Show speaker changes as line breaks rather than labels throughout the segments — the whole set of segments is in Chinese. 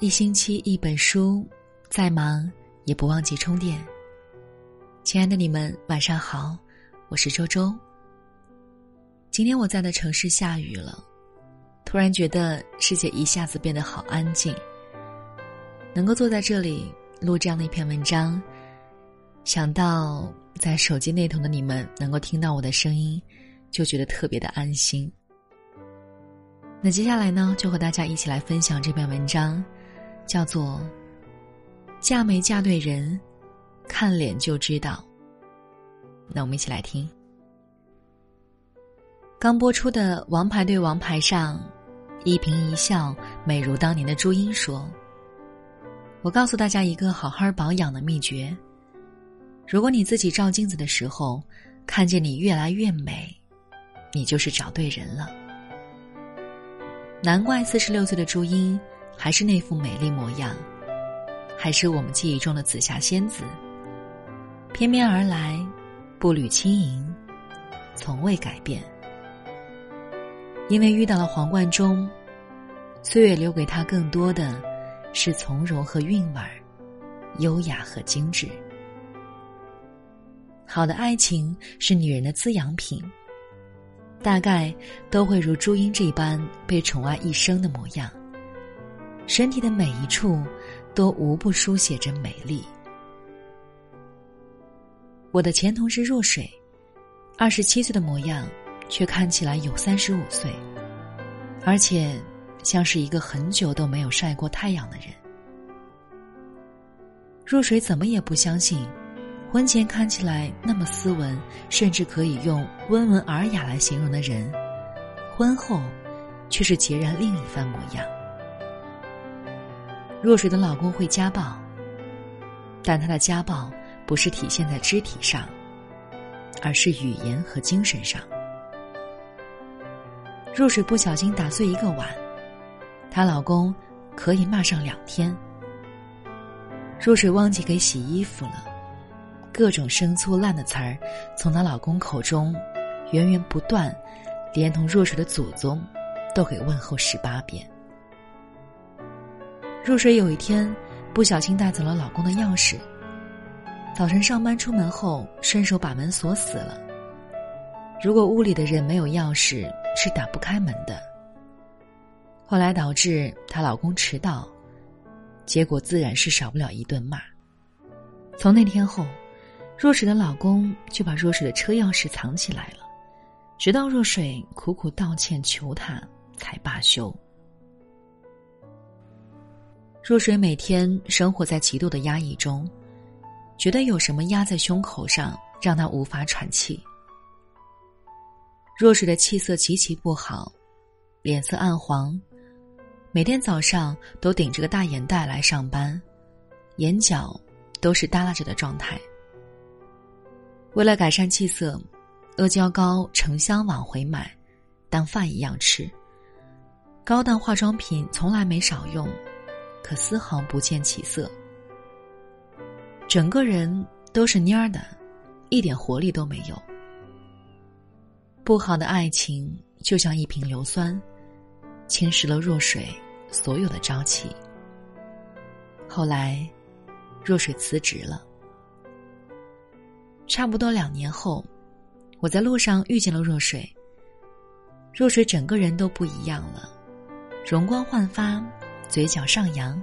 一星期一本书，再忙也不忘记充电。亲爱的你们，晚上好，我是周周。今天我在的城市下雨了，突然觉得世界一下子变得好安静。能够坐在这里录这样的一篇文章，想到在手机那头的你们能够听到我的声音，就觉得特别的安心。那接下来呢，就和大家一起来分享这篇文章。叫做“嫁没嫁对人，看脸就知道。”那我们一起来听。刚播出的《王牌对王牌》上，一颦一笑美如当年的朱茵说：“我告诉大家一个好好保养的秘诀。如果你自己照镜子的时候，看见你越来越美，你就是找对人了。难怪四十六岁的朱茵。”还是那副美丽模样，还是我们记忆中的紫霞仙子。翩翩而来，步履轻盈，从未改变。因为遇到了黄贯中，岁月留给他更多的是从容和韵味儿，优雅和精致。好的爱情是女人的滋养品，大概都会如朱茵这般被宠爱一生的模样。身体的每一处，都无不书写着美丽。我的前同事若水，二十七岁的模样，却看起来有三十五岁，而且像是一个很久都没有晒过太阳的人。若水怎么也不相信，婚前看起来那么斯文，甚至可以用温文尔雅来形容的人，婚后却是截然另一番模样。若水的老公会家暴，但他的家暴不是体现在肢体上，而是语言和精神上。若水不小心打碎一个碗，她老公可以骂上两天。若水忘记给洗衣服了，各种生粗烂的词儿从她老公口中源源不断，连同若水的祖宗都给问候十八遍。若水有一天不小心带走了老公的钥匙，早晨上班出门后顺手把门锁死了。如果屋里的人没有钥匙，是打不开门的。后来导致她老公迟到，结果自然是少不了一顿骂。从那天后，若水的老公就把若水的车钥匙藏起来了，直到若水苦苦道歉求他，才罢休。若水每天生活在极度的压抑中，觉得有什么压在胸口上，让她无法喘气。若水的气色极其不好，脸色暗黄，每天早上都顶着个大眼袋来上班，眼角都是耷拉着的状态。为了改善气色，阿胶糕成箱往回买，当饭一样吃。高档化妆品从来没少用。可丝毫不见起色，整个人都是蔫的，一点活力都没有。不好的爱情就像一瓶硫酸，侵蚀了若水所有的朝气。后来，若水辞职了。差不多两年后，我在路上遇见了若水。若水整个人都不一样了，容光焕发。嘴角上扬，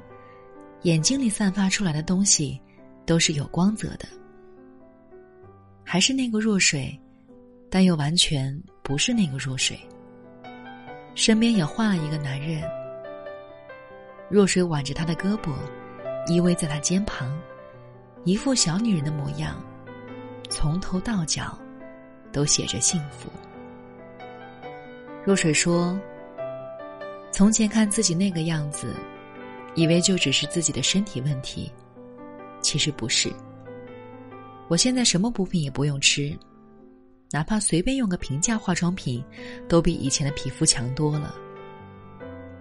眼睛里散发出来的东西，都是有光泽的。还是那个弱水，但又完全不是那个弱水。身边也换了一个男人。弱水挽着他的胳膊，依偎在他肩旁，一副小女人的模样，从头到脚，都写着幸福。若水说。从前看自己那个样子，以为就只是自己的身体问题，其实不是。我现在什么补品也不用吃，哪怕随便用个平价化妆品，都比以前的皮肤强多了。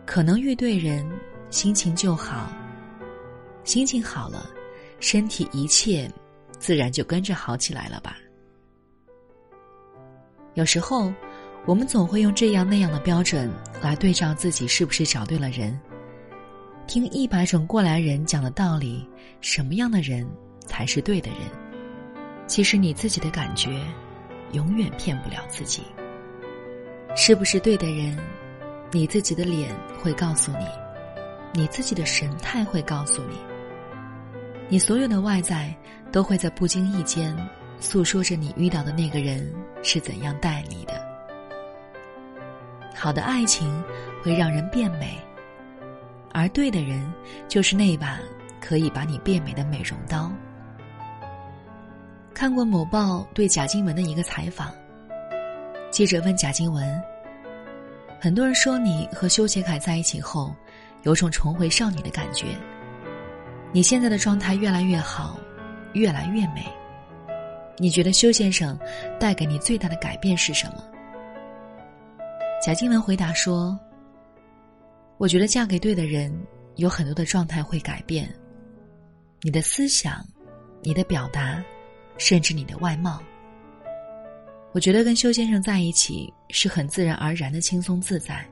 可能遇对人，心情就好，心情好了，身体一切自然就跟着好起来了吧。有时候。我们总会用这样那样的标准来对照自己是不是找对了人，听一百种过来人讲的道理，什么样的人才是对的人？其实你自己的感觉，永远骗不了自己。是不是对的人？你自己的脸会告诉你，你自己的神态会告诉你，你所有的外在都会在不经意间诉说着你遇到的那个人是怎样待你的。好的爱情会让人变美。而对的人，就是那把可以把你变美的美容刀。看过某报对贾静雯的一个采访，记者问贾静雯：“很多人说你和修杰楷在一起后，有种重回少女的感觉。你现在的状态越来越好，越来越美。你觉得修先生带给你最大的改变是什么？”贾静雯回答说。我觉得嫁给对的人，有很多的状态会改变。你的思想，你的表达，甚至你的外貌。我觉得跟修先生在一起是很自然而然的轻松自在。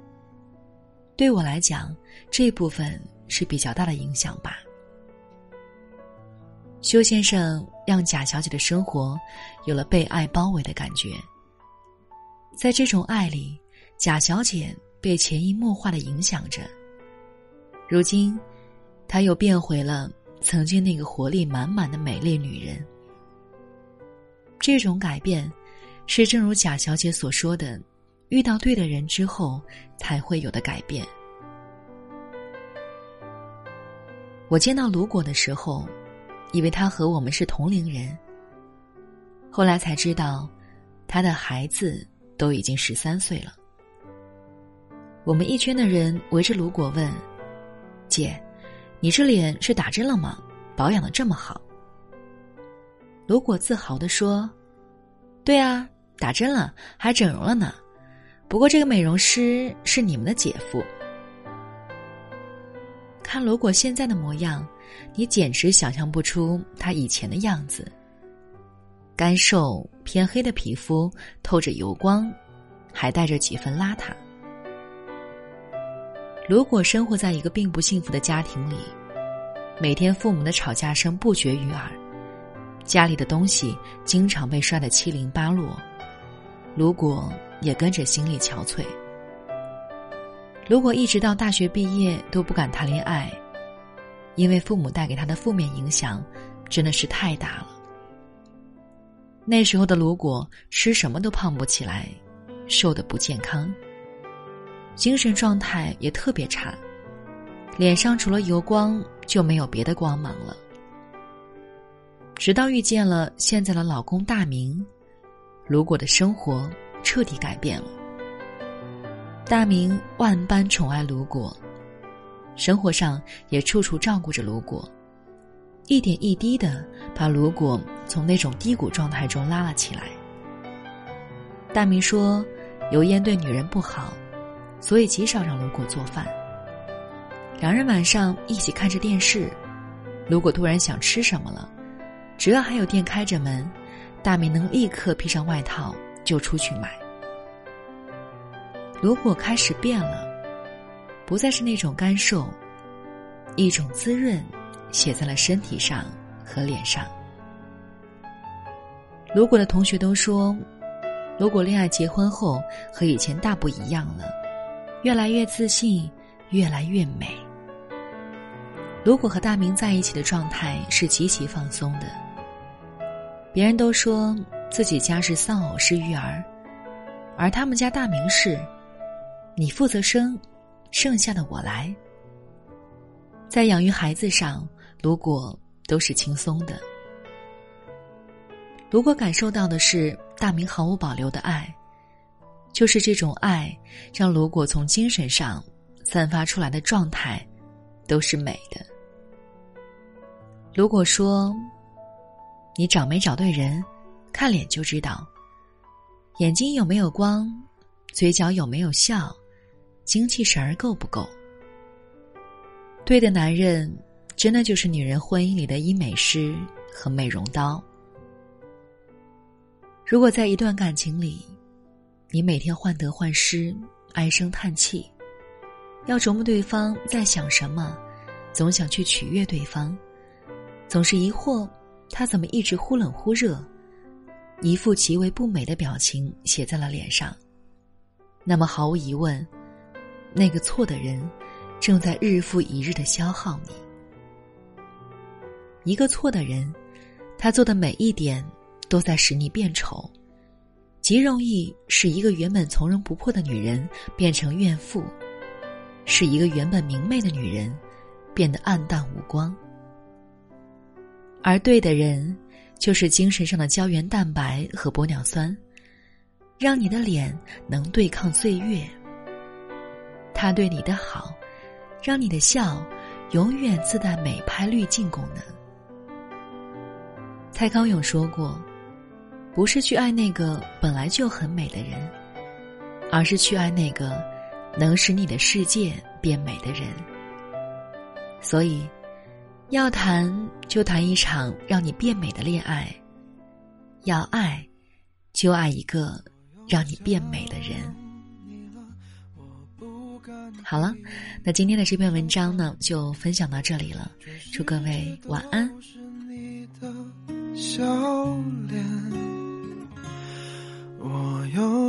对我来讲，这部分是比较大的影响吧。修先生让贾小姐的生活有了被爱包围的感觉。在这种爱里，贾小姐。被潜移默化的影响着。如今，她又变回了曾经那个活力满满的美丽女人。这种改变，是正如贾小姐所说的，遇到对的人之后才会有的改变。我见到卢果的时候，以为他和我们是同龄人。后来才知道，他的孩子都已经十三岁了。我们一圈的人围着卢果问：“姐，你这脸是打针了吗？保养的这么好。”卢果自豪的说：“对啊，打针了，还整容了呢。不过这个美容师是你们的姐夫。看卢果现在的模样，你简直想象不出他以前的样子。干瘦偏黑的皮肤透着油光，还带着几分邋遢。”如果生活在一个并不幸福的家庭里，每天父母的吵架声不绝于耳，家里的东西经常被摔得七零八落，如果也跟着心力憔悴。如果一直到大学毕业都不敢谈恋爱，因为父母带给他的负面影响真的是太大了。那时候的如果吃什么都胖不起来，瘦的不健康。精神状态也特别差，脸上除了油光就没有别的光芒了。直到遇见了现在的老公大明，如果的生活彻底改变了。大明万般宠爱卢果，生活上也处处照顾着卢果，一点一滴的把卢果从那种低谷状态中拉了起来。大明说：“油烟对女人不好。”所以极少让卢果做饭。两人晚上一起看着电视，如果突然想吃什么了，只要还有店开着门，大明能立刻披上外套就出去买。如果开始变了，不再是那种干瘦，一种滋润写在了身体上和脸上。如果的同学都说，如果恋爱结婚后和以前大不一样了。越来越自信，越来越美。如果和大明在一起的状态是极其放松的，别人都说自己家是丧偶式育儿，而他们家大明是，你负责生，剩下的我来。在养育孩子上，如果都是轻松的。如果感受到的是大明毫无保留的爱。就是这种爱，让如果从精神上散发出来的状态，都是美的。如果说你找没找对人，看脸就知道，眼睛有没有光，嘴角有没有笑，精气神儿够不够？对的男人，真的就是女人婚姻里的医美师和美容刀。如果在一段感情里，你每天患得患失，唉声叹气，要琢磨对方在想什么，总想去取悦对方，总是疑惑他怎么一直忽冷忽热，一副极为不美的表情写在了脸上。那么毫无疑问，那个错的人正在日复一日的消耗你。一个错的人，他做的每一点都在使你变丑，极容易使一个原本从容不迫的女人变成怨妇，使一个原本明媚的女人变得暗淡无光。而对的人，就是精神上的胶原蛋白和玻尿酸，让你的脸能对抗岁月。他对你的好，让你的笑永远自带美拍滤镜功能。蔡康永说过：“不是去爱那个本来就很美的人，而是去爱那个能使你的世界变美的人。”所以，要谈就谈一场让你变美的恋爱；要爱，就爱一个让你变美的人。好了，那今天的这篇文章呢，就分享到这里了。祝各位晚安。
笑脸，